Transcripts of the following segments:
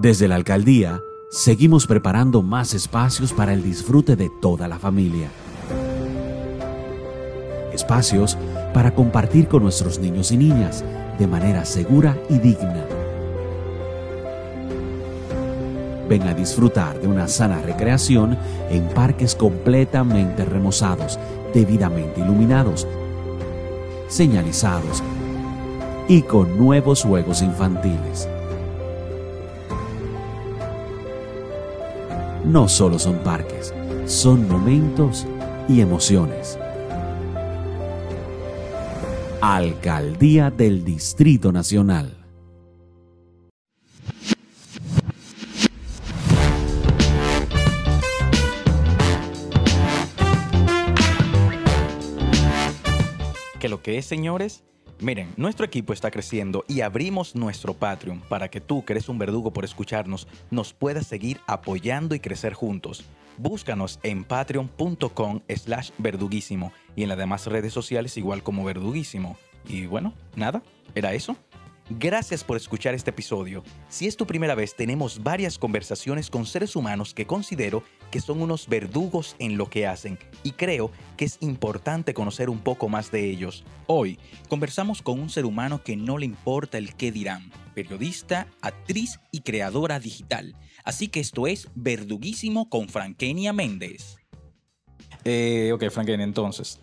Desde la alcaldía, seguimos preparando más espacios para el disfrute de toda la familia. Espacios para compartir con nuestros niños y niñas de manera segura y digna. Ven a disfrutar de una sana recreación en parques completamente remozados, debidamente iluminados, señalizados y con nuevos juegos infantiles. No solo son parques, son momentos y emociones. Alcaldía del Distrito Nacional. ¿Qué lo que es, señores? Miren, nuestro equipo está creciendo y abrimos nuestro Patreon para que tú, que eres un verdugo por escucharnos, nos puedas seguir apoyando y crecer juntos. Búscanos en patreon.com slash verduguísimo y en las demás redes sociales igual como verduguísimo. Y bueno, nada, era eso. Gracias por escuchar este episodio. Si es tu primera vez, tenemos varias conversaciones con seres humanos que considero que son unos verdugos en lo que hacen y creo que es importante conocer un poco más de ellos. Hoy conversamos con un ser humano que no le importa el qué dirán, periodista, actriz y creadora digital. Así que esto es Verduguísimo con Frankenia Méndez. Eh, ok, Frankenia, entonces,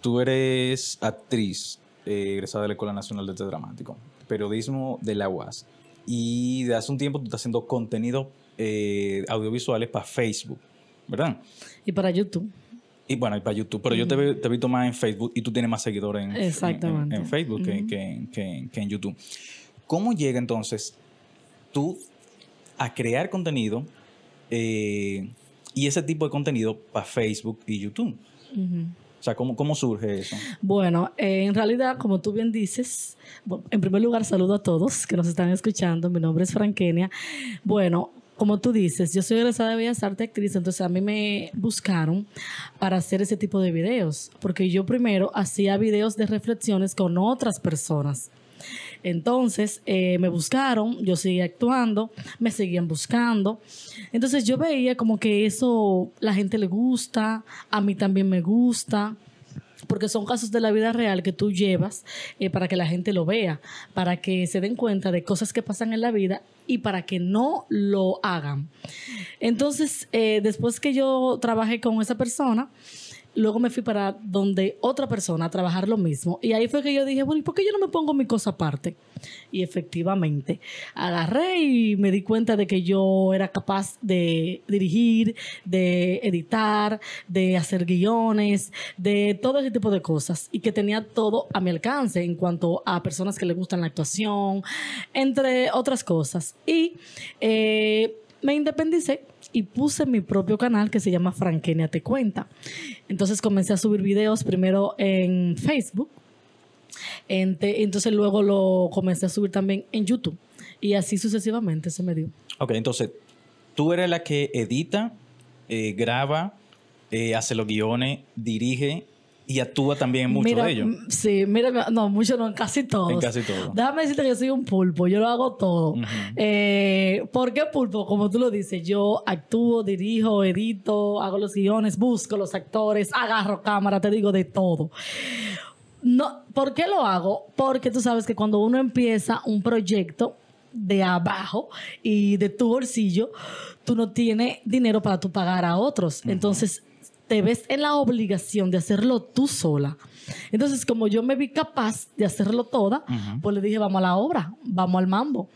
tú eres actriz, eh, egresada de la Escuela Nacional de Teatro Dramático, periodismo de la UAS. Y de hace un tiempo tú estás haciendo contenido eh, audiovisuales para Facebook, ¿verdad? Y para YouTube. Y bueno, y para YouTube. Pero yo te, he- te he visto más en Facebook y tú tienes más seguidores en, Exactamente. en, en Facebook que, Ujú. que- que- que en YouTube. ¿Cómo llega entonces tú a crear contenido eh, y ese tipo de contenido para Facebook y YouTube? O sea, ¿cómo, cómo surge eso? Bueno, eh, en realidad, como tú bien dices, en primer lugar saludo a todos que nos están escuchando. Mi nombre es Frankenia. Bueno, como tú dices, yo soy egresada de Bellas Artes actriz, entonces a mí me buscaron para hacer ese tipo de videos, porque yo primero hacía videos de reflexiones con otras personas. Entonces eh, me buscaron, yo seguía actuando, me seguían buscando. Entonces yo veía como que eso la gente le gusta, a mí también me gusta porque son casos de la vida real que tú llevas eh, para que la gente lo vea, para que se den cuenta de cosas que pasan en la vida y para que no lo hagan. Entonces, eh, después que yo trabajé con esa persona, luego me fui para donde otra persona a trabajar lo mismo. Y ahí fue que yo dije, bueno, ¿y por qué yo no me pongo mi cosa aparte? Y efectivamente, agarré y me di cuenta de que yo era capaz de dirigir, de editar, de hacer guiones, de todo ese tipo de cosas. Y que tenía todo a mi alcance en cuanto a personas que le gustan la actuación, entre otras cosas. Y eh, me independicé y puse mi propio canal que se llama Frankenia Te Cuenta. Entonces comencé a subir videos primero en Facebook. Entonces luego lo comencé a subir también en YouTube. Y así sucesivamente se me dio. Ok, entonces, tú eres la que edita, eh, graba, eh, hace los guiones, dirige y actúa también en muchos Mira, de ellos. Sí, mira, no, mucho no, en casi todos. En casi todo. Déjame decirte que soy un pulpo, yo lo hago todo. Eh, ¿Por qué pulpo? Como tú lo dices, yo actúo, dirijo, edito, hago los guiones, busco los actores, agarro cámara, te digo de todo. No, ¿Por qué lo hago? Porque tú sabes que cuando uno empieza un proyecto de abajo y de tu bolsillo, tú no tienes dinero para tú pagar a otros. Entonces, te ves en la obligación de hacerlo tú sola. Entonces, como yo me vi capaz de hacerlo toda, pues le dije, vamos a la obra, vamos al mambo.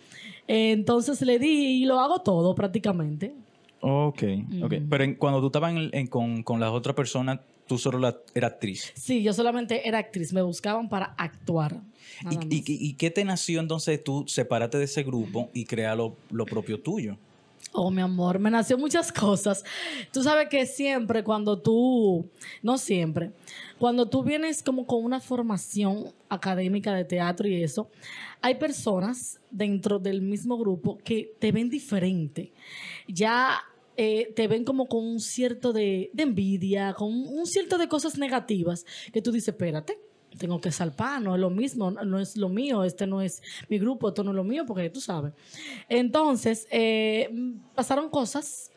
Entonces le di y lo hago todo prácticamente. Ok, ok. Pero en- cuando tú estabas en- en- con, con las otras personas, tú solo la- eras actriz. Sí, yo solamente era actriz, me buscaban para actuar. ¿Y, y qué te nació entonces tú separarte de ese grupo y crear lo, lo propio tuyo? Oh, mi amor, me nació muchas cosas. Tú sabes que siempre cuando tú, no siempre, cuando tú vienes como con una formación académica de teatro y eso, hay personas dentro del mismo grupo que te ven diferente. Ya eh, te ven como con un cierto de, de envidia, con un cierto de cosas negativas que tú dices, espérate. Tengo que salpar, no es lo mismo, no es lo mío, este no es mi grupo, esto no es lo mío, porque tú sabes. Entonces, eh, pasaron cosas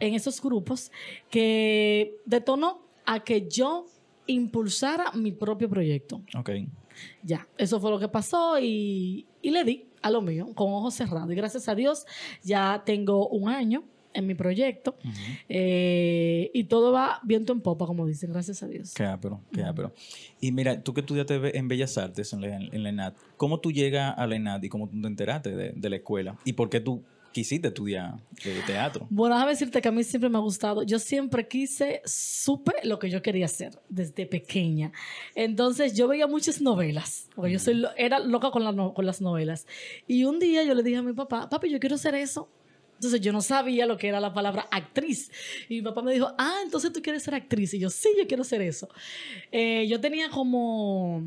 en esos grupos que detonó a que yo impulsara mi propio proyecto. Ok. Ya, eso fue lo que pasó y, y le di a lo mío con ojos cerrados. Y gracias a Dios ya tengo un año en mi proyecto eh, y todo va viento en popa, como dicen, gracias a Dios. Qué ápero, qué ápero. Y mira, tú que estudiaste en Bellas Artes, en la, en la ENAD, ¿cómo tú llegas a la ENAD y cómo tú te enteraste de, de la escuela? ¿Y por qué tú quisiste estudiar eh, teatro? Bueno, déjame decirte que a mí siempre me ha gustado. Yo siempre quise, supe lo que yo quería hacer desde pequeña. Entonces yo veía muchas novelas, porque yo soy, era loca con, la con las novelas. Y un día yo le dije a mi papá, papi, yo quiero hacer eso. Entonces yo no sabía lo que era la palabra actriz. Y mi papá me dijo, ah, entonces tú quieres ser actriz. Y yo, sí, yo quiero hacer eso. Eh, yo tenía como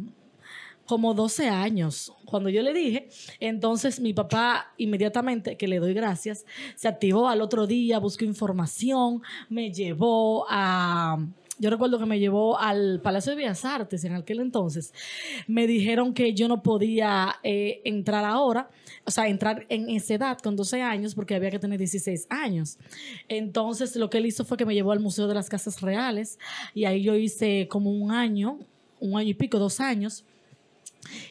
como 12 años. Cuando yo le dije, entonces mi papá inmediatamente, que le doy gracias, se activó al otro día, buscó información, me llevó a... Yo recuerdo que me llevó al Palacio de Bellas Artes en aquel entonces. Me dijeron que yo no podía eh, entrar ahora, o sea, entrar en esa edad con 12 años porque había que tener 16 años. Entonces lo que él hizo fue que me llevó al Museo de las Casas Reales y ahí yo hice como un año, un año y pico, dos años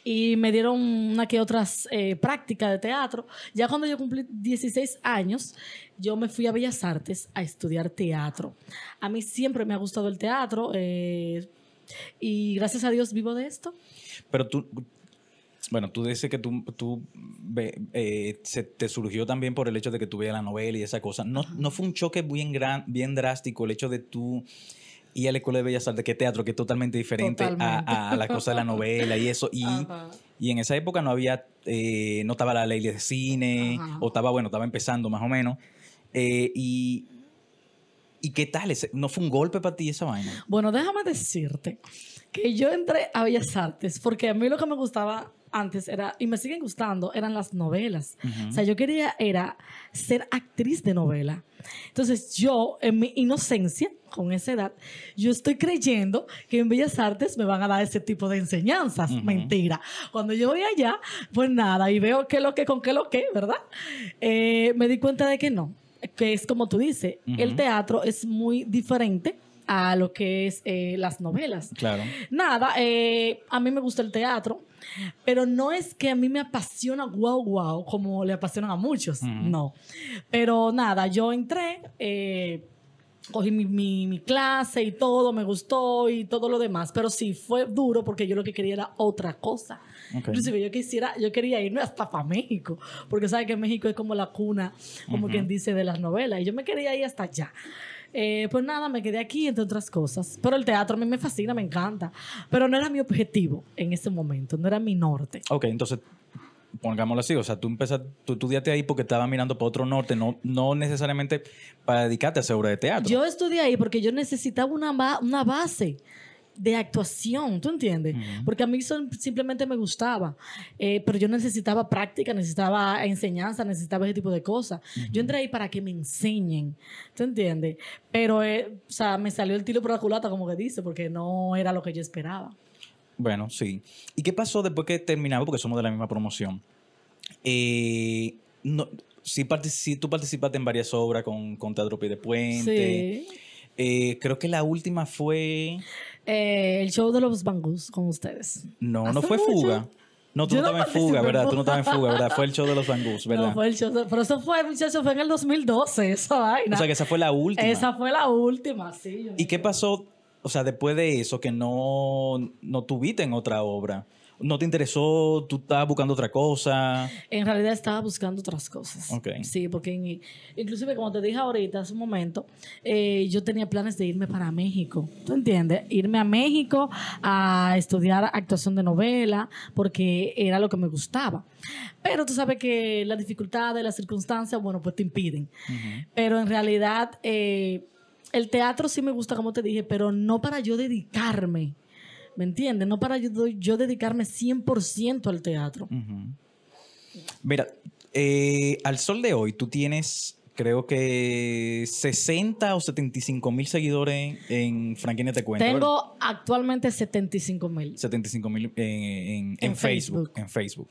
y me dieron una que otras eh, prácticas de teatro. Ya cuando yo cumplí 16 años, yo me fui a Bellas Artes a estudiar teatro. A mí siempre me ha gustado el teatro eh, y gracias a Dios vivo de esto. Pero tú, bueno, tú dices que tú, tú eh, se te surgió también por el hecho de que tú veías la novela y esa cosa. ¿No, no fue un choque bien, gran, bien drástico el hecho de tú ir a la Escuela de Bellas Artes, que teatro, que es totalmente diferente a, Totalmente. a la cosa de la novela y eso? Y, y en esa época no había, eh, no estaba la ley de cine, Ajá. o estaba, bueno, estaba empezando más o menos. Eh, y, ¿Y qué tal? ¿No fue un golpe para ti esa vaina? Bueno, déjame decirte que yo entré a Bellas Artes porque a mí lo que me gustaba antes era, y me siguen gustando, eran las novelas. O sea, yo quería era ser actriz de novela. Entonces yo, en mi inocencia, con esa edad, yo estoy creyendo que en Bellas Artes me van a dar ese tipo de enseñanzas. Mentira. Cuando yo voy allá, pues nada, y veo qué lo que, con qué lo que, ¿verdad? Eh, me di cuenta de que no, que es como tú dices, el teatro es muy diferente a lo que es eh, las novelas. Claro. Nada, eh, a mí me gusta el teatro, pero no es que a mí me apasiona wow, wow, como le apasionan a muchos, no. Pero nada, yo entré, eh, cogí mi, mi- mi clase y todo, me gustó y todo lo demás, pero sí fue duro porque yo lo que quería era otra cosa. Inclusive yo quisiera, yo quería irme hasta para México, porque sabes que México es como la cuna, como quien dice, de las novelas, y yo me quería ir hasta allá. Eh, pues nada, me quedé aquí, entre otras cosas. Pero el teatro a mí me fascina, me encanta. Pero no era mi objetivo en ese momento, no era mi norte. Ok, entonces, pongámoslo así, o sea, tú empezaste, tú estudiaste ahí porque estabas mirando para otro norte, no, no necesariamente para dedicarte a hacer obra de teatro. Yo estudié ahí porque yo necesitaba una, ba- una base de actuación, ¿tú entiendes? Porque a mí eso simplemente me gustaba, Eh, pero yo necesitaba práctica, necesitaba enseñanza, necesitaba ese tipo de cosas. Yo entré ahí para que me enseñen, ¿tú entiendes? Pero, eh, o sea, me salió el tiro por la culata, como que dice, porque no era lo que yo esperaba. Bueno, sí. ¿Y qué pasó después que terminamos? Porque somos de la misma promoción. Eh, no, sí, partici- sí tú participaste en varias obras con, con Teatro Pie de Puente. Sí. Eh, creo que la última fue... Eh, el show de los bangús con ustedes. No, no ¿Hace fue mucho? Fuga. No, tú Yo no no estabas en Fuga, ¿verdad? Tú no estabas en Fuga, ¿verdad? Fue el show de los Bangus, ¿verdad? No, fue el show de- pero eso fue, muchachos, fue en el 2012, esa vaina. o sea, que esa fue la última. Esa fue la última, sí. ¿Y qué pasó, o sea, después de eso, que no, no tuviste en otra obra? ¿No te interesó? ¿Tú estabas buscando otra cosa? En realidad estaba buscando otras cosas. Ok. Sí, porque en- inclusive como te dije ahorita, hace un momento, eh, yo tenía planes de irme para México. ¿Tú entiendes? Irme a México a estudiar actuación de novela, porque era lo que me gustaba. Pero tú sabes que las dificultades, las circunstancias, bueno, pues te impiden. Pero en realidad, eh, el teatro sí me gusta, como te dije, pero no para yo dedicarme. ¿Me entiendes? No para yo, yo dedicarme 100% al teatro. Mira, eh, al sol de hoy, tú tienes creo que 60 o 75 mil seguidores en Franquina Te Cuento. Tengo actualmente 75 mil. 75 mil en, en- en En Facebook. Facebook. En Facebook.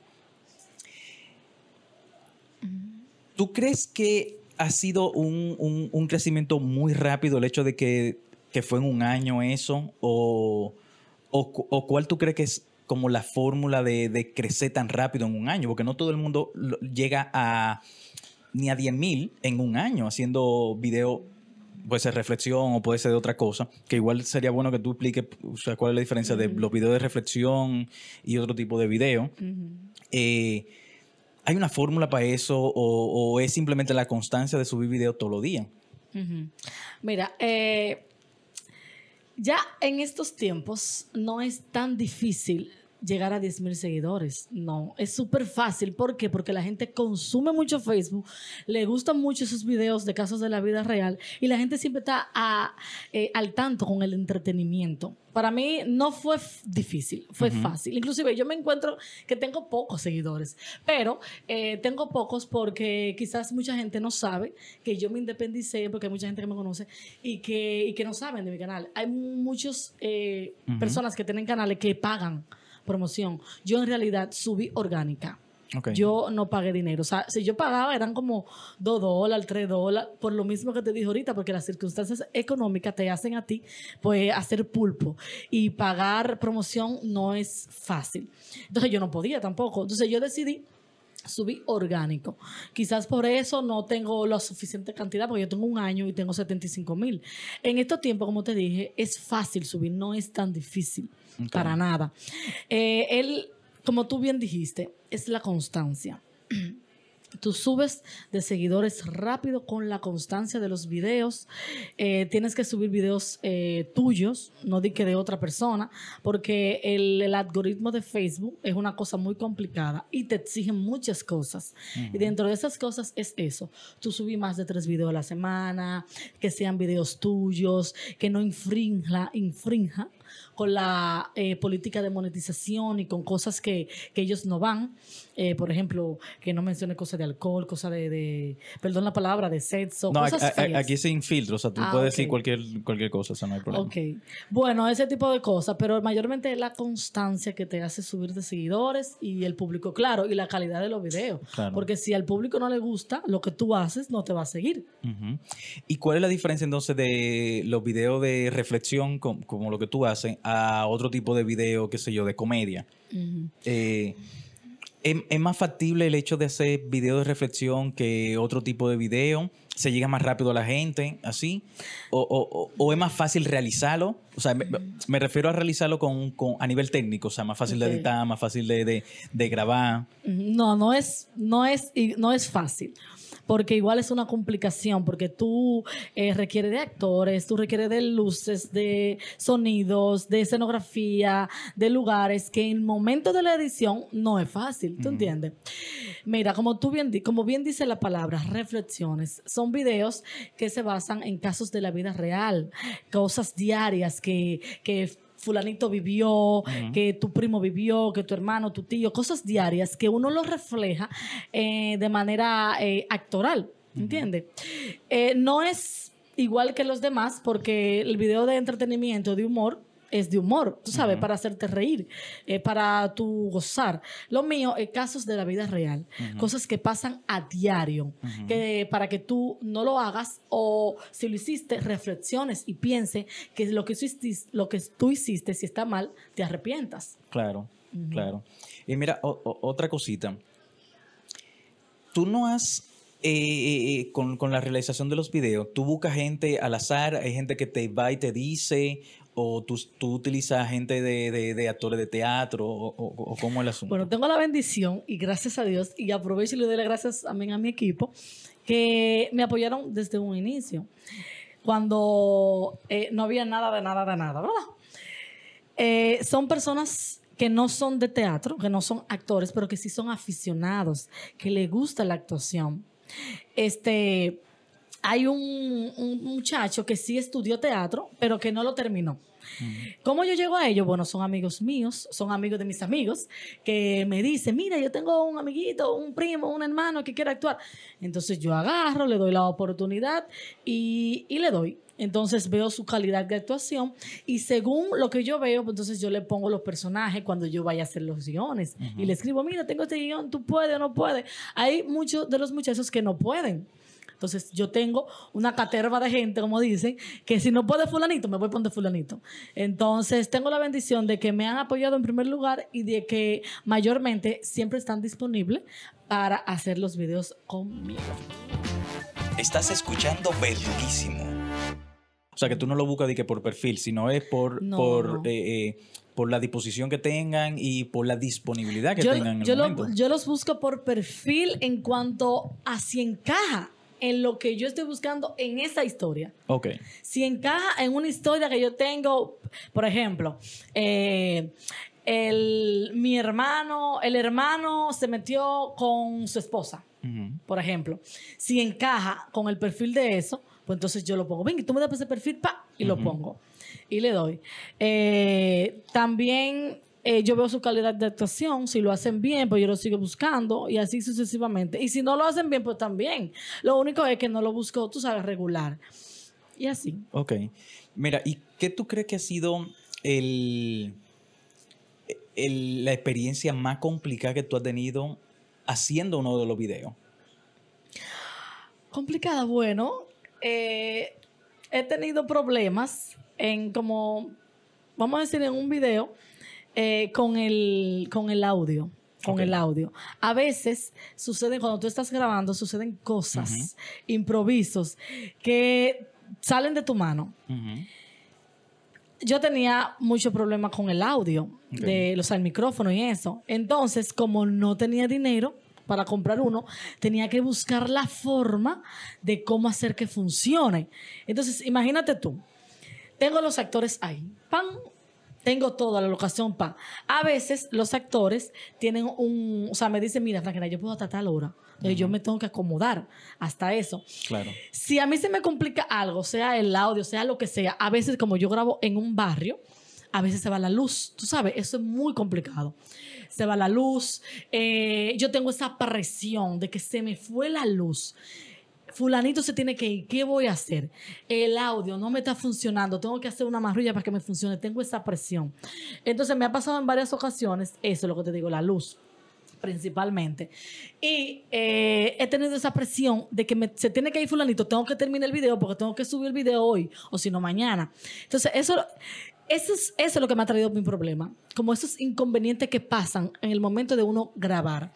¿Tú crees que ha sido un, un- un crecimiento muy rápido el hecho de que, que fue en un año eso? ¿O, o, cu- o cuál tú crees que es como la fórmula de, de crecer tan rápido en un año? Porque no todo el mundo llega a ni a 10 mil en un año haciendo video. Puede ser reflexión o puede ser de otra cosa, que igual sería bueno que tú expliques o sea, cuál es la diferencia de los videos de reflexión y otro tipo de video. Eh, ¿Hay una fórmula para eso o, o es simplemente la constancia de subir video todos los días? Mira, eh, ya en estos tiempos no es tan difícil llegar a 10 mil seguidores. No, es súper fácil. ¿Por qué? Porque la gente consume mucho Facebook, le gustan mucho esos videos de casos de la vida real y la gente siempre está a- eh, al tanto con el entretenimiento. Para mí no fue difícil, fue fácil. Inclusive yo me encuentro que tengo pocos seguidores, pero eh, tengo pocos porque quizás mucha gente no sabe que yo me independicé, porque hay mucha gente que me conoce y que, y que no saben de mi canal. Hay muchas personas que tienen canales que pagan promoción. Yo en realidad subí orgánica. Yo no pagué dinero. O sea, si yo pagaba eran como 2 dólares, 3 dólares, por lo mismo que te dije ahorita, porque las circunstancias económicas te hacen a ti, pues, hacer pulpo. Y pagar promoción no es fácil. Entonces yo no podía tampoco. Entonces yo decidí subir orgánico. Quizás por eso no tengo la suficiente cantidad, porque yo tengo un año y tengo 75 mil. En estos tiempos, como te dije, es fácil subir, no es tan difícil. Para nada. Eh, él, como tú bien dijiste, es la constancia. Tú subes de seguidores rápido con la constancia de los videos. Eh, tienes que subir videos eh, tuyos, no di que de otra persona, porque el, el algoritmo de Facebook es una cosa muy complicada y te exigen muchas cosas. Y dentro de esas cosas es eso. Tú subí más de tres videos a la semana, que sean videos tuyos, que no infrinja, infrinja con la eh, política de monetización y con cosas que, que ellos no van. Eh, por ejemplo, que no mencione cosas de alcohol, cosas de, de- perdón la palabra, de sexo, No, cosas a- aquí sin filtro, o sea, tú Ah, puedes decir cualquier, cualquier cosa, o sea, no hay problema. Ok. Bueno, ese tipo de cosas, pero mayormente es la constancia que te hace subir de seguidores y el público, claro, y la calidad de los videos. Claro. Porque si al público no le gusta lo que tú haces, no te va a seguir. ¿Y cuál es la diferencia entonces de los videos de reflexión, com- como, lo que tú haces, a otro tipo de video, qué sé yo, de comedia? Eh, ¿es, es más factible el hecho de hacer videos de reflexión que otro tipo de video? ¿Se llega más rápido a la gente, así? ¿O, o- o- es más fácil realizarlo? O sea, me, me refiero a realizarlo con, con- a nivel técnico, o sea, más fácil de editar, más fácil de, de- de grabar. No, no es, no es, no es fácil. Porque igual es una complicación, porque tú eh, requieres de actores, tú requieres de luces, de sonidos, de escenografía, de lugares, que en el momento de la edición no es fácil, ¿tú entiendes? Mira, como tú bien, como bien dice la palabra, reflexiones, son videos que se basan en casos de la vida real, cosas diarias que, que fulanito vivió, que tu primo vivió, que tu hermano, tu tío, cosas diarias que uno lo refleja eh, de manera eh, actoral, ¿entiendes? Eh, no es igual que los demás porque el video de entretenimiento, de humor, es de humor, tú sabes, para hacerte reír, eh, para tu gozar. Lo mío es casos de la vida real, cosas que pasan a diario, que para que tú no lo hagas o si lo hiciste, reflexiones y piense que lo que, hiciste, lo que tú hiciste, si está mal, te arrepientas. Claro, claro. Y mira, o- o- otra cosita. Tú no has, eh, eh, con, con la realización de los videos, tú buscas gente al azar, hay gente que te va y te dice, o tú, utilizas gente de, de- actores de teatro, o, o- o cómo es el asunto. Bueno, tengo la bendición y gracias a Dios, y aprovecho y le doy las gracias también a mi equipo, que me apoyaron desde un inicio, cuando eh, no había nada de nada de nada, ¿verdad? Eh, son personas que no son de teatro, que no son actores, pero que sí son aficionados, que les gusta la actuación. Este, hay un muchacho que sí estudió teatro, pero que no lo terminó. ¿Cómo yo llego a ellos? Bueno, son amigos míos, son amigos de mis amigos, que me dicen, mira, yo tengo un amiguito, un primo, un hermano que quiere actuar. Entonces yo agarro, le doy la oportunidad y, y le doy. Entonces veo su calidad de actuación y según lo que yo veo, pues entonces yo le pongo los personajes cuando yo vaya a hacer los guiones y le escribo, mira, tengo este guion, tú puedes o no puedes. Hay muchos de los muchachos que no pueden. Entonces yo tengo una caterva de gente, como dicen, que si no puede fulanito, me voy a poner fulanito. Entonces tengo la bendición de que me han apoyado en primer lugar y de que mayormente siempre están disponibles para hacer los videos conmigo. Estás escuchando Verduguísimo. O sea, que tú no lo buscas de que por perfil, sino es por, No, por, no. eh, eh, por la disposición que tengan y por la disponibilidad que yo, tengan en el yo lo- momento. yo los busco por perfil en cuanto a si encaja en lo que yo estoy buscando en esa historia. ok. Si encaja en una historia que yo tengo, por ejemplo, eh, el, mi hermano, el hermano se metió con su esposa, por ejemplo. Si encaja con el perfil de eso, pues entonces yo lo pongo. Venga, tú me das ese perfil, pa, y lo pongo. Y le doy. Eh, también eh, yo veo su calidad de actuación. Si lo hacen bien, pues yo lo sigo buscando y así sucesivamente. Y si no lo hacen bien, pues también. Lo único es que no lo busco, tú sabes, regular. Y así. Ok. Mira, ¿y qué tú crees que ha sido el, el- la experiencia más complicada que tú has tenido haciendo uno de los videos? Complicada, bueno. eh, he tenido problemas en como, vamos a decir, en un video eh, con, el, con el audio. Con el audio. A veces suceden, cuando tú estás grabando, suceden cosas, improvisos, que salen de tu mano. Yo tenía mucho problema con el audio, Ok. de los al micrófono y eso. Entonces, como no tenía dinero para comprar uno, tenía que buscar la forma de cómo hacer que funcione. Entonces, imagínate tú, tengo los actores ahí, pan, tengo toda la locación, pan. A veces los actores tienen un, o sea, me dicen, mira, Franklin, yo puedo hasta tal hora. Entonces, yo me tengo que acomodar hasta eso. Claro. Si a mí se me complica algo, sea el audio, sea lo que sea, a veces como yo grabo en un barrio, a veces se va la luz, tú sabes, eso es muy complicado. Se va la luz, eh, yo tengo esa presión de que se me fue la luz. Fulanito se tiene que ir, ¿qué voy a hacer? El audio no me está funcionando, tengo que hacer una marrulla para que me funcione, tengo esa presión. Entonces me ha pasado en varias ocasiones, eso es lo que te digo, la luz principalmente. Y eh, he tenido esa presión de que se tiene que ir fulanito, tengo que terminar el video porque tengo que subir el video hoy o si no mañana. Entonces, eso, eso, es, eso es lo que me ha traído mi problema, como esos inconvenientes que pasan en el momento de uno grabar.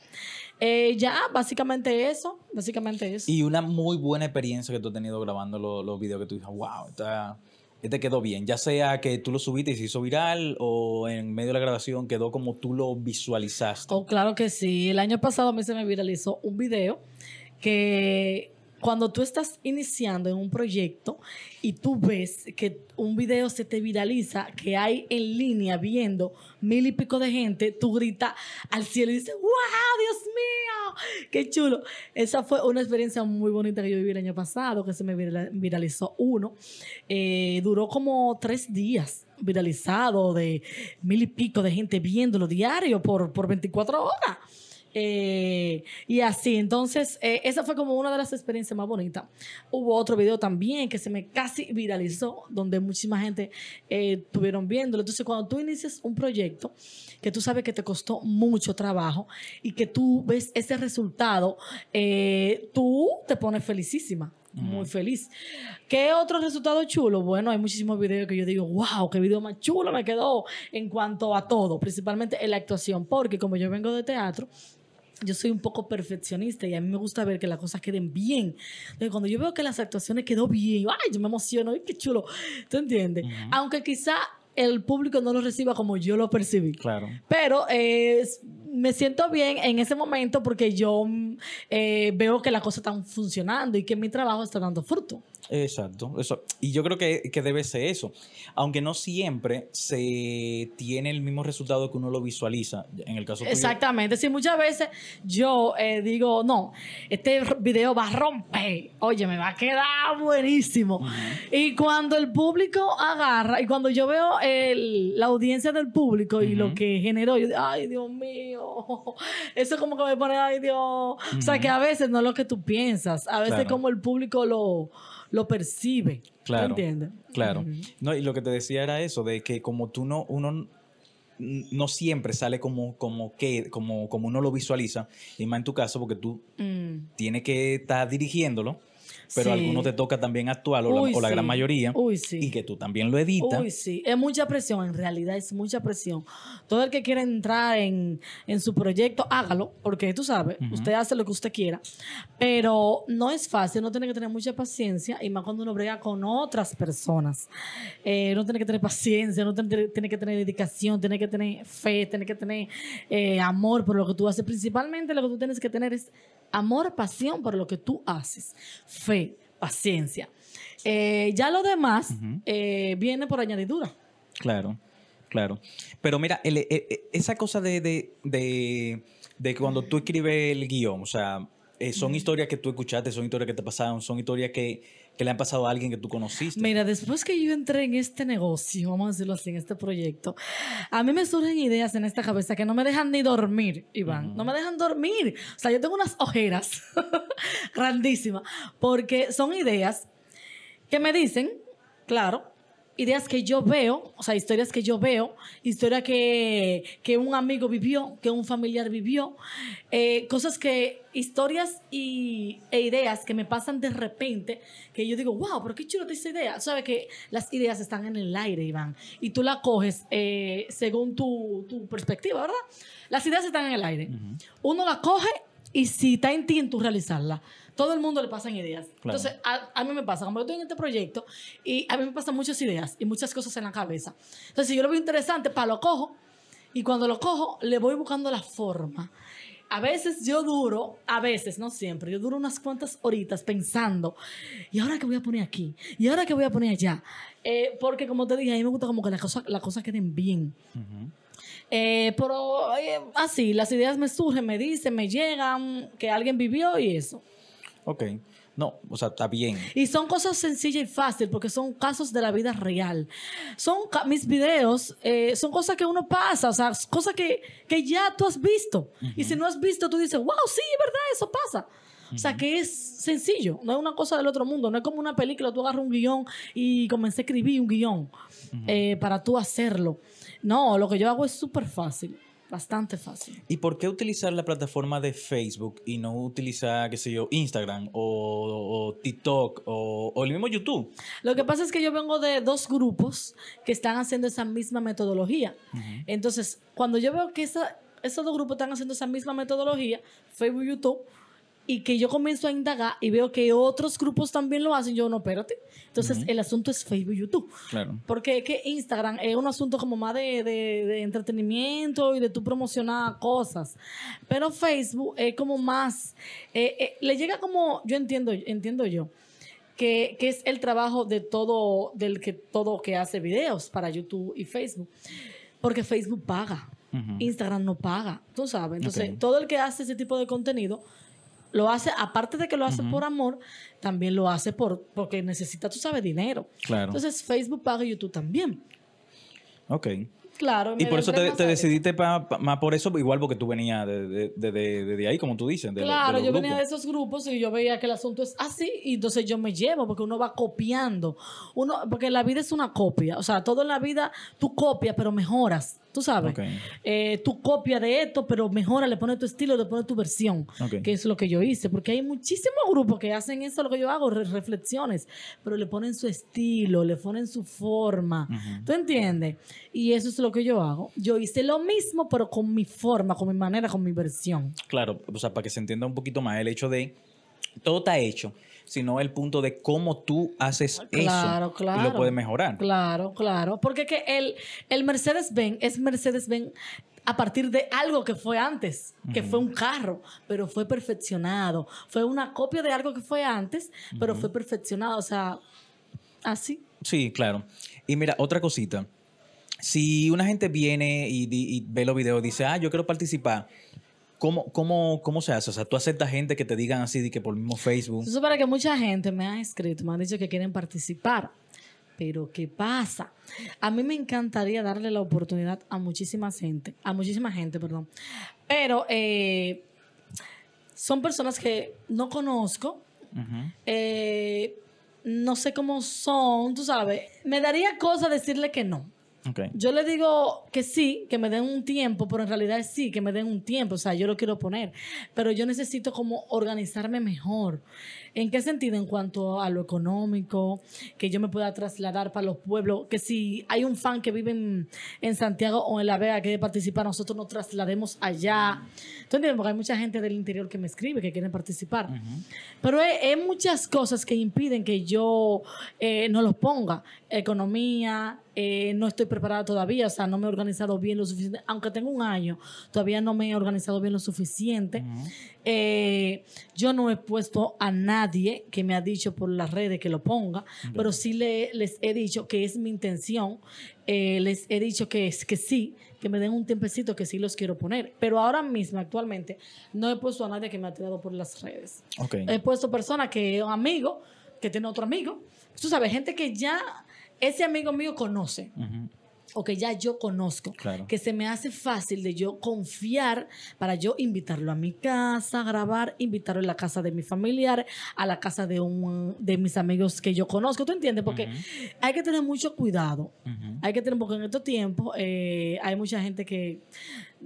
Eh, ya, básicamente eso, básicamente eso. Y una muy buena experiencia que tú has tenido grabando lo- los videos que tú dices, wow, esta- este quedó bien. Ya sea que tú lo subiste y se hizo viral o en medio de la grabación quedó como tú lo visualizaste. Oh, claro que sí. El año pasado a mí se me viralizó un video que cuando tú estás iniciando en un proyecto y tú ves que un video se te viraliza, que hay en línea viendo mil y pico de gente, tú gritas al cielo y dices, ¡Wow, Dios mío! ¡Qué chulo! Esa fue una experiencia muy bonita que yo viví el año pasado, que se me vira- viralizó uno. Eh, duró como tres días viralizado de mil y pico de gente viéndolo diario por, por 24 horas. Eh, y así, entonces, eh, esa fue como una de las experiencias más bonitas. Hubo otro video también que se me casi viralizó, donde muchísima gente eh, estuvieron viéndolo. Entonces, cuando tú inicias un proyecto que tú sabes que te costó mucho trabajo y que tú ves ese resultado, eh, tú te pones felicísima. Muy feliz. ¿Qué otro resultado chulo? Bueno, hay muchísimos videos que yo digo, wow, qué video más chulo me quedó en cuanto a todo, principalmente en la actuación, porque como yo vengo de teatro, yo soy un poco perfeccionista y a mí me gusta ver que las cosas queden bien. Entonces, cuando yo veo que las actuaciones quedó bien, ay, yo me emociono, ay, qué chulo. ¿Tú entiendes? Aunque quizá el público no lo reciba como yo lo percibí. Claro. Pero eh, me siento bien en ese momento porque yo mm, eh, veo que las cosas están funcionando y que mi trabajo está dando fruto. Exacto, eso. Y yo creo que, que debe ser eso. Aunque no siempre se tiene el mismo resultado que uno lo visualiza. En el caso tuyo, Exactamente. Sí, muchas veces yo eh, digo, no, este video va a romper. Oye, me va a quedar buenísimo. Y cuando el público agarra, y cuando yo veo el- la audiencia del público y lo que generó, yo digo, ay, Dios mío, eso como que me pone, ay, Dios. O sea, que a veces no es lo que tú piensas, a veces Claro. como el público lo, lo percibe. Claro. ¿Tú entiendes? Claro. No, y lo que te decía era eso, de que como tú no, uno no siempre sale como, como que, como, como uno lo visualiza, y más en tu caso, porque tú Mm. tienes que estar dirigiéndolo, pero Sí. a algunos te toca también actuar, o, Uy, la, o la gran mayoría, Uy, sí. y que tú también lo editas. Uy, sí, es mucha presión, en realidad es mucha presión. Todo el que quiera entrar en, en su proyecto, hágalo, porque tú sabes, usted hace lo que usted quiera, pero no es fácil, uno tiene que tener mucha paciencia, y más cuando uno brega con otras personas. Eh, uno tiene que tener paciencia, uno tiene, tiene que tener dedicación, tiene que tener fe, tiene que tener eh, amor por lo que tú haces. Principalmente lo que tú tienes que tener es amor, pasión por lo que tú haces, fe, paciencia. Eh, ya lo demás eh, viene por añadidura. Claro, claro. Pero mira, el- e- e- esa cosa de, de, de, de cuando tú escribes el guion, o sea, eh, son historias que tú escuchaste, son historias que te pasaron, son historias que, que le han pasado a alguien que tú conociste. Mira, después que yo entré en este negocio, vamos a decirlo así, en este proyecto, a mí me surgen ideas en esta cabeza que no me dejan ni dormir, Iván. No me dejan dormir. O sea, yo tengo unas ojeras grandísimas, porque son ideas que me dicen, claro, ideas que yo veo, o sea, historias que yo veo, historias que, que un amigo vivió, que un familiar vivió, eh, cosas que, historias y, e ideas que me pasan de repente, que yo digo, wow, pero qué chulo esa idea. Sabes que las ideas están en el aire, Iván, y tú la coges eh, según tu, tu perspectiva, ¿verdad? Las ideas están en el aire. Uno la coge y si está en ti, en tú realizarla. Todo el mundo le pasan ideas. Claro. Entonces, a, a mí me pasa, como yo estoy en este proyecto, y a mí me pasan muchas ideas y muchas cosas en la cabeza. Entonces, si yo lo veo interesante, para lo cojo, y cuando lo cojo, le voy buscando la forma. A veces yo duro, a veces, no siempre, yo duro unas cuantas horitas pensando, ¿y ahora qué voy a poner aquí? ¿Y ahora qué voy a poner allá? Eh, porque como te dije, a mí me gusta como que las cosas las cosas queden bien. Eh, pero eh, así, las ideas me surgen, me dicen, me llegan, que alguien vivió y eso. Ok. No, o sea, está bien. Y son cosas sencillas y fáciles porque son casos de la vida real. Son mis videos, eh, son cosas que uno pasa, o sea, cosas que, que ya tú has visto. Y si no has visto, tú dices, wow, sí, es verdad, eso pasa. O sea, que es sencillo, no es una cosa del otro mundo, no es como una película, tú agarras un guion y comencé a escribir un guion eh, para tú hacerlo. No, lo que yo hago es súper fácil, bastante fácil. ¿Y por qué utilizar la plataforma de Facebook y no utilizar, qué sé yo, Instagram o, o TikTok o, o el mismo YouTube? Lo que pasa es que yo vengo de dos grupos que están haciendo esa misma metodología. Entonces, cuando yo veo que esa- esos dos grupos están haciendo esa misma metodología, Facebook y YouTube, y que yo comienzo a indagar y veo que otros grupos también lo hacen, yo no, espérate. Entonces, el asunto es Facebook y YouTube. Claro. Porque es que Instagram es un asunto como más de, de- de entretenimiento y de tú promocionar cosas. Pero Facebook es como más, eh, eh, le llega como, yo entiendo, entiendo yo, que, que es el trabajo de todo, del que todo que hace videos para YouTube y Facebook. Porque Facebook paga. Instagram no paga, tú sabes. Entonces, todo el que hace ese tipo de contenido lo hace, aparte de que lo hace por amor, también lo hace por, porque necesita, tú sabes, dinero. Claro. Entonces Facebook paga y YouTube también. Ok. Claro. Y por eso te, decidiste pa- pa- más por eso, igual porque tú venías de, de, de- de- ahí, como tú dices. Claro, yo venía de esos grupos y yo veía que el asunto es así y entonces yo me llevo porque uno va copiando. Uno, porque la vida es una copia. O sea, todo en la vida tú copias pero mejoras. Tú sabes. Ok. Eh, tú copias de esto pero mejora, le pones tu estilo, le pones tu versión. Ok. Que es lo que yo hice. Porque hay muchísimos grupos que hacen eso, lo que yo hago, re- reflexiones. Pero le ponen su estilo, le ponen su forma. ¿Tú entiendes? Y eso es lo que yo hago. Yo hice lo mismo pero con mi forma, con mi manera, con mi versión. Claro, o sea, para que se entienda un poquito más el hecho de todo está hecho, sino el punto de cómo tú haces Claro, eso claro. y lo puedes mejorar. Claro, claro. Porque que el, el Mercedes-Benz es Mercedes-Benz a partir de algo que fue antes, que fue un carro, pero fue perfeccionado. Fue una copia de algo que fue antes, pero fue perfeccionado. O sea, así. Sí, claro. Y mira, otra cosita. Si una gente viene y, y ve los videos y dice, ah, yo quiero participar, ¿cómo, cómo, ¿cómo se hace? O sea, tú aceptas gente que te digan así, de que por el mismo Facebook. Eso para que mucha gente me ha escrito, me han dicho que quieren participar. Pero ¿qué pasa? A mí me encantaría darle la oportunidad a muchísima gente, a muchísima gente, perdón. Pero eh, son personas que no conozco, eh, no sé cómo son, tú sabes. Me daría cosa decirle que no. Yo le digo que sí, que me den un tiempo, pero en realidad sí, que me den un tiempo, o sea, yo lo quiero poner, pero yo necesito como organizarme mejor. ¿En qué sentido? En cuanto a lo económico, que yo me pueda trasladar para los pueblos, que si hay un fan que vive en, en Santiago o en La Vega que quiere participar, nosotros nos traslademos allá. ¿Tú entiendes? Porque hay mucha gente del interior que me escribe, que quieren participar. Pero hay, hay muchas cosas que impiden que yo eh, no los ponga. Economía, eh, no estoy preparada todavía, o sea, no me he organizado bien lo suficiente. Aunque tengo un año, todavía no me he organizado bien lo suficiente. Eh, yo no he puesto a nadie que me ha dicho por las redes que lo ponga, pero sí le- les he dicho que es mi intención. Eh, les he dicho que, es, que sí, que me den un tiempecito que sí los quiero poner. Pero ahora mismo, actualmente, no he puesto a nadie que me ha tirado por las redes. He puesto personas que un amigo, que tiene otro amigo. Tú sabes, gente que ya ese amigo mío conoce. O que ya yo conozco, Claro. que se me hace fácil de yo confiar para yo invitarlo a mi casa, grabar, invitarlo a la casa de mis familiares, a la casa de un de mis amigos que yo conozco, ¿tú entiendes? Porque hay que tener mucho cuidado. Hay que tener, porque en estos tiempos eh, hay mucha gente que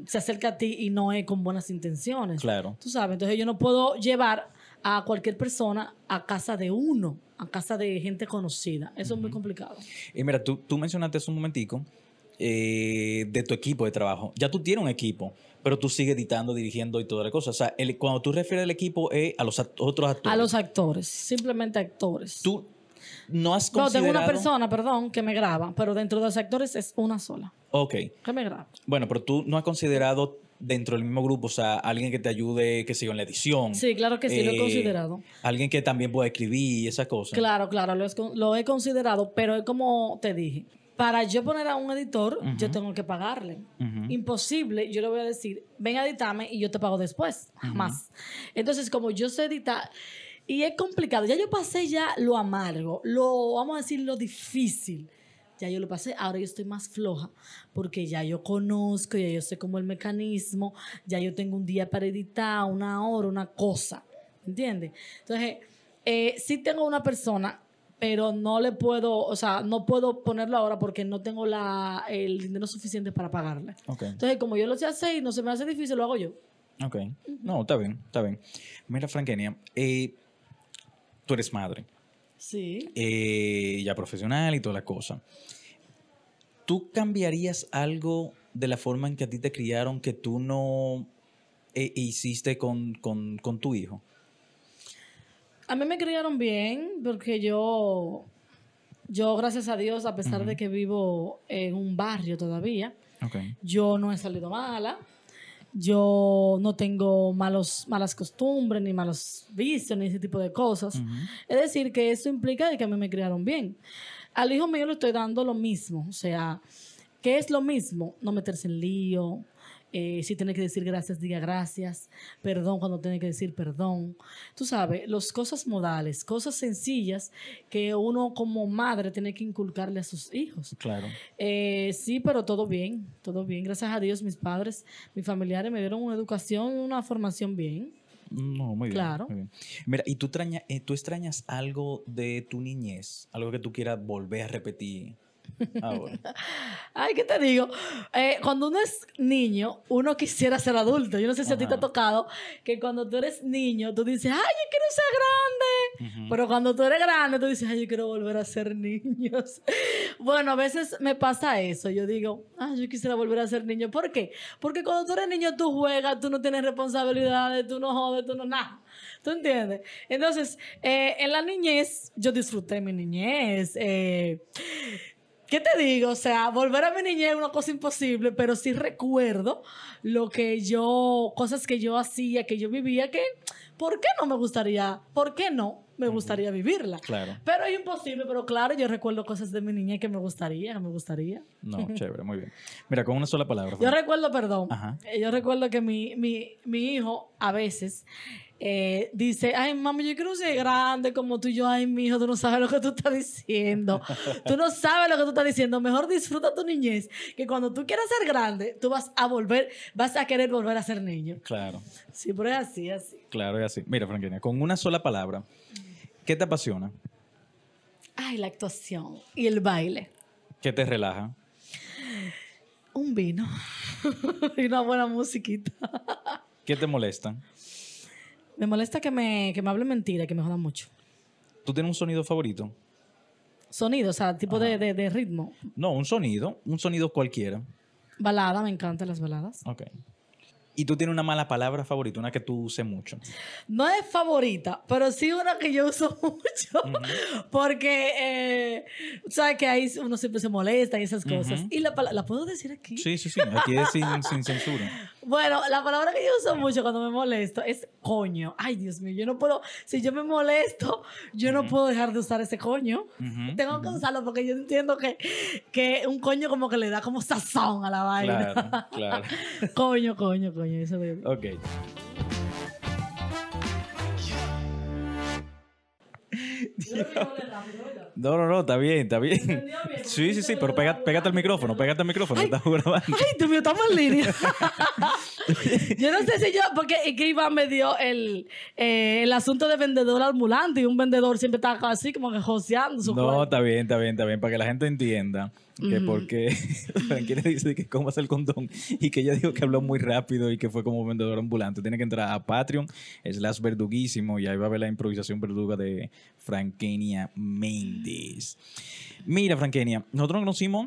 se acerca a ti y no es con buenas intenciones. Claro. Tú sabes, entonces yo no puedo llevar a cualquier persona a casa de uno, a casa de gente conocida. Eso es muy complicado. Y mira, tú, tú mencionaste hace un momentico eh, de tu equipo de trabajo. Ya tú tienes un equipo, pero tú sigues editando, dirigiendo y toda la cosa. O sea, el- cuando tú refieres al equipo es a los act- otros actores. A los actores, simplemente actores. Tú no has No, tengo considerado... una persona, perdón, que me graba, pero dentro de los actores es una sola Ok. que me graba. Bueno, pero tú no has considerado dentro del mismo grupo, o sea, alguien que te ayude, que siga en la edición. Sí, claro que sí, lo he Eh, considerado. Alguien que también pueda escribir y esas cosas. Claro, claro, lo, es con- lo he considerado, pero es como te dije. Para yo poner a un editor, yo tengo que pagarle. Ujú. Imposible, yo le voy a decir, ven a editarme y yo te pago después. Jamás. Entonces, como yo sé editar, y es complicado, ya yo pasé ya lo amargo, lo, vamos a decir, lo difícil. Ya yo lo pasé, ahora yo estoy más floja, porque ya yo conozco, ya yo sé cómo el mecanismo, ya yo tengo un día para editar, una hora, una cosa. ¿Entiendes? Entonces, eh, sí tengo una persona, pero no le puedo, o sea, no puedo ponerlo ahora porque no tengo la, el dinero suficiente para pagarle. Ok. Entonces, como yo lo sé hacer y no se me hace difícil, lo hago yo. Ok. No, está bien, está bien. Mira, Frankenia, eh, tú eres madre. Sí. eh, ya profesional y toda la cosa. ¿Tú cambiarías algo de la forma en que a ti te criaron que tú no eh, hiciste con, con- con tu hijo? A mí me criaron bien porque yo, yo gracias a Dios, a pesar de que vivo en un barrio todavía, yo no he salido mala. Yo no tengo malos, malas costumbres, ni malos vicios, ni ese tipo de cosas. Es decir, que eso implica de que a mí me criaron bien. Al hijo mío le estoy dando lo mismo. O sea, ¿qué es lo mismo? No meterse en lío. Eh, si tiene que decir gracias, diga gracias. Perdón cuando tiene que decir perdón. Tú sabes, las cosas modales, cosas sencillas que uno como madre tiene que inculcarle a sus hijos. Claro. Eh, sí, pero todo bien, todo bien. Gracias a Dios, mis padres, mis familiares me dieron una educación una formación bien. No, muy bien. Claro. muy bien. Mira, ¿y tú, extraña- eh, tú extrañas algo de tu niñez? Algo que tú quieras volver a repetir ahora. Ay, ¿qué te digo? Eh, cuando uno es niño, uno quisiera ser adulto. Yo no sé si a ti te ha tocado que cuando tú eres niño, tú dices, ay, yo quiero ser grande. Pero cuando tú eres grande, tú dices, ay, yo quiero volver a ser niños. bueno, a veces me pasa eso. Yo digo, ay, yo quisiera volver a ser niño. ¿Por qué? Porque cuando tú eres niño, tú juegas, tú no tienes responsabilidades, tú no jodes, tú no nada. ¿Tú entiendes? Entonces, eh, en la niñez, yo disfruté mi niñez. eh, ¿Qué te digo? O sea, volver a mi niñez es una cosa imposible, pero sí recuerdo lo que yo, cosas que yo hacía, que yo vivía, que, ¿por qué no me gustaría? ¿Por qué no me gustaría vivirla? Claro. Pero es imposible, pero claro, yo recuerdo cosas de mi niñez que me gustaría, que me gustaría. No, chévere, muy bien. Mira, con una sola palabra. Yo recuerdo, perdón, Ajá. eh, yo recuerdo que mi, mi, mi hijo a veces eh, dice, ay, mami, yo quiero ser grande como tú y yo. Ay, mi hijo, tú no sabes lo que tú estás diciendo. tú no sabes lo que tú estás diciendo. Mejor disfruta tu niñez, que cuando tú quieras ser grande, tú vas a volver, vas a querer volver a ser niño. Claro. Sí, pero es así, así. Claro, es así. Mira, Franquina, con una sola palabra, ¿qué te apasiona? Ay, la actuación y el baile. ¿Qué te relaja? Un vino y una buena musiquita. ¿Qué te molesta? Me molesta que me, que me hable mentira, que me jodan mucho. ¿Tú tienes un sonido favorito? Sonido, o sea, tipo de, de, de ritmo. No, un sonido, un sonido cualquiera. Balada, me encantan las baladas. Ok. ¿Y tú tienes una mala palabra favorita, una que tú uses mucho? No es favorita, pero sí una que yo uso mucho. Porque, eh, sabes que ahí uno siempre se molesta y esas cosas. Y la palabra, ¿la puedo decir aquí? Sí, sí, sí. Aquí es sin, sin censura. Bueno, la palabra que yo uso mucho cuando me molesto es coño. Ay, Dios mío, yo no puedo, si yo me molesto, yo no puedo dejar de usar ese coño. Tengo que usarlo porque yo entiendo que, que un coño como que le da como sazón a la vaina. Claro, claro. coño, coño, coño. Eso es. Ok. No, no, no, está bien, está bien. Sí, sí, sí, pero pega- pégate al micrófono, pégate al micrófono, estás grabando. Ay, Dios mío, estamos en línea. yo no sé si yo, porque es que Iván me dio el, eh, el asunto de vendedor ambulante y un vendedor siempre está así como que joseando su No, cuerpo. está bien, está bien, está bien, para que la gente entienda que porque Franquina dice que cómo hace el condón y que ella dijo que habló muy rápido y que fue como vendedor ambulante. Tiene que entrar a Patreon, slash verduguísimo, y ahí va a ver la improvisación verduga de Franquenia Méndez. Mira, Franquenia, nosotros nos conocimos,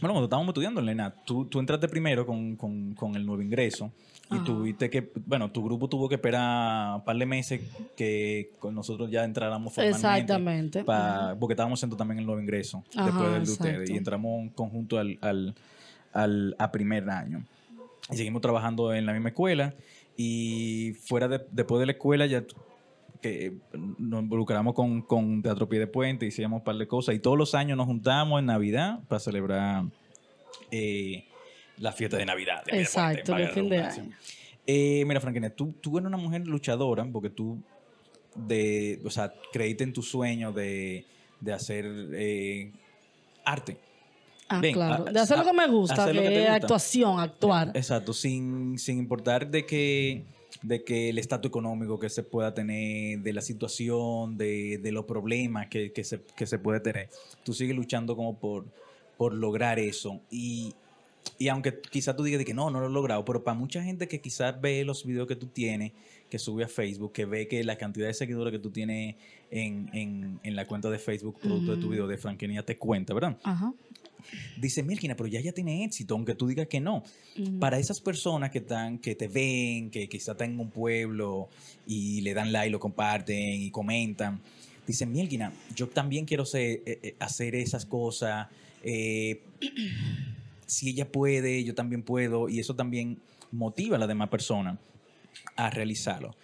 bueno, cuando estábamos estudiando en Lena, tú, tú entraste primero con, con- con el nuevo ingreso. Y Ajá. tuviste que, bueno, tu grupo tuvo que esperar un par de meses que con nosotros ya entráramos formalmente. Exactamente. Pa- porque estábamos haciendo también el nuevo ingreso Ajá, después del de ustedes y entramos en conjunto al, al, al- a primer año. Y seguimos trabajando en la misma escuela y fuera de, después de la escuela ya que nos involucramos con, con Teatro Pie de Puente, hicimos un par de cosas y todos los años nos juntamos en Navidad para celebrar eh, la fiesta de Navidad. de Exacto, el fin de año. Eh, mira, Franquina, tú, tú eres una mujer luchadora porque tú, de, o sea, creíste en tu sueño de, de hacer eh, arte. Ah, Ven, claro. a- De hacer lo que me gusta, que, que gusta. actuación, actuar. Exacto, sin, sin importar de que, de que el estatus económico que se pueda tener, de la situación, de, de los problemas que, que se, que se puede tener. Tú sigues luchando como por, por lograr eso. Y, y aunque quizás tú digas de que no, no lo he logrado, pero para mucha gente que quizás ve los videos que tú tienes, que sube a Facebook, que ve que la cantidad de seguidores que tú tienes en, en, en la cuenta de Facebook, producto de tu video de Franquenia, te cuenta, ¿verdad? Ajá. Dice, Milkina, pero ya ya tiene éxito, aunque tú digas que no. Para esas personas que están, que te ven, que quizás están en un pueblo y le dan like, lo comparten y comentan, dicen, Milkina, yo también quiero ser- eh, eh, hacer esas cosas. eh, si ella puede, yo también puedo. Y eso también motiva a la demás persona a realizarlo.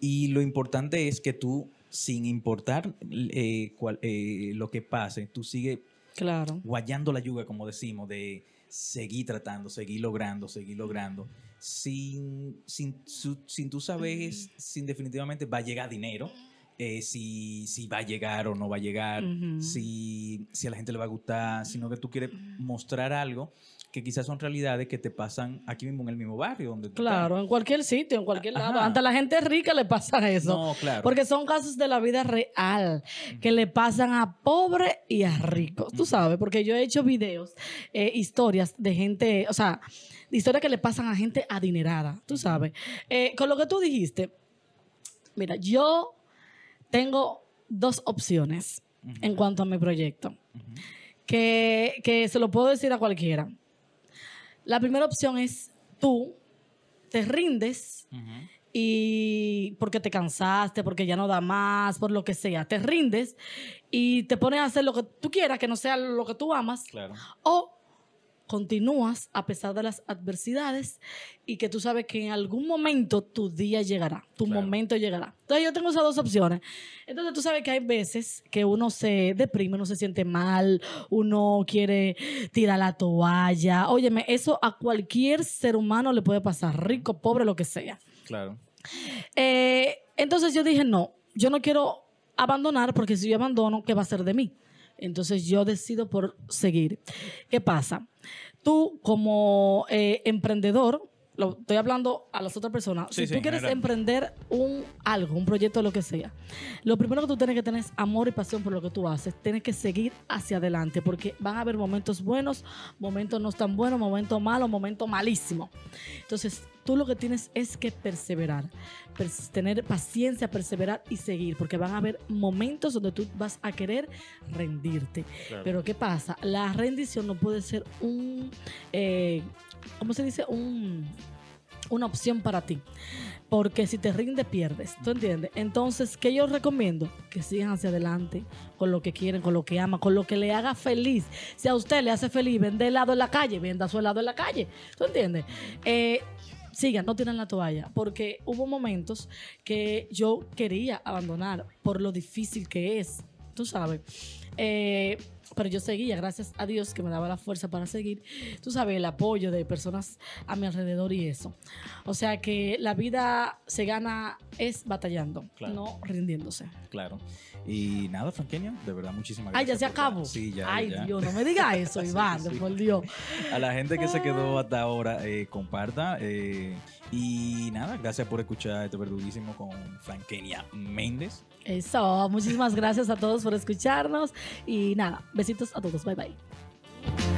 Y lo importante es que tú, sin importar eh, eh, lo que pase, tú sigues Claro. guayando la yuga, como decimos, de seguir tratando, seguir logrando, seguir logrando, sin, sin, su- sin tú sabes, sin definitivamente va a llegar dinero, eh, si, si va a llegar o no va a llegar, si, si a la gente le va a gustar, sino que tú quieres mostrar algo que quizás son realidades que te pasan aquí mismo en el mismo barrio donde Claro, en cualquier sitio, en cualquier lado. Hasta la gente rica le pasa eso. No, claro. Porque son casos de la vida real que le pasan a pobres y a ricos. Tú sabes, porque yo he hecho videos, eh, historias de gente, o sea, historias que le pasan a gente adinerada. Tú sabes. Eh, con lo que tú dijiste, mira, yo tengo dos opciones en cuanto a mi proyecto, que, que se lo puedo decir a cualquiera. La primera opción es tú te rindes y porque te cansaste, porque ya no da más, por lo que sea, te rindes y te pones a hacer lo que tú quieras, que no sea lo que tú amas, Claro. o continúas a pesar de las adversidades y que tú sabes que en algún momento tu día llegará, tu Claro. momento llegará. Entonces yo tengo esas dos opciones. Entonces tú sabes que hay veces que uno se deprime, uno se siente mal, uno quiere tirar la toalla. Óyeme, eso a cualquier ser humano le puede pasar, rico, pobre, lo que sea. Claro. Eh, entonces yo dije, no, yo no quiero abandonar porque si yo abandono, ¿qué va a ser de mí? Entonces yo decido por seguir. ¿Qué pasa? Tú como eh, emprendedor, lo estoy hablando a las otras personas. Sí, si sí, tú quieres emprender un algo, un proyecto, lo que sea, lo primero que tú tienes que tener es amor y pasión por lo que tú haces. Tienes que seguir hacia adelante porque van a haber momentos buenos, momentos no tan buenos, momentos malos, momentos malísimos. Entonces, tú lo que tienes es que perseverar, pers- tener paciencia, perseverar y seguir, porque van a haber momentos donde tú vas a querer rendirte. Pero ¿qué pasa? La rendición no puede ser un, eh, ¿cómo se dice? Un, una opción para ti. Porque si te rinde, pierdes. ¿Tú entiendes? Entonces, ¿qué yo recomiendo? Que sigan hacia adelante con lo que quieren, con lo que aman, con lo que le haga feliz. Si a usted le hace feliz vender helado en la calle, venda su helado en la calle. ¿Tú entiendes? Eh, sigan, no tiren la toalla, porque hubo momentos que yo quería abandonar por lo difícil que es, tú sabes. Eh, pero yo seguía, gracias a Dios que me daba la fuerza para seguir. Tú sabes, el apoyo de personas a mi alrededor y eso. O sea que la vida se gana es batallando, Claro. no rindiéndose. Claro. Y nada, Franquenia, de verdad, muchísimas Ay, gracias. ya se acabó. Sí, ya. Ay, ya. Dios, no me diga eso, Iván, sí. por Dios. A la gente que se quedó hasta ahora, eh, comparta. eh, y nada, gracias por escuchar este verduguísimo con Franquenia Méndez. Eso, muchísimas gracias a todos por escucharnos y nada, besitos a todos, bye bye.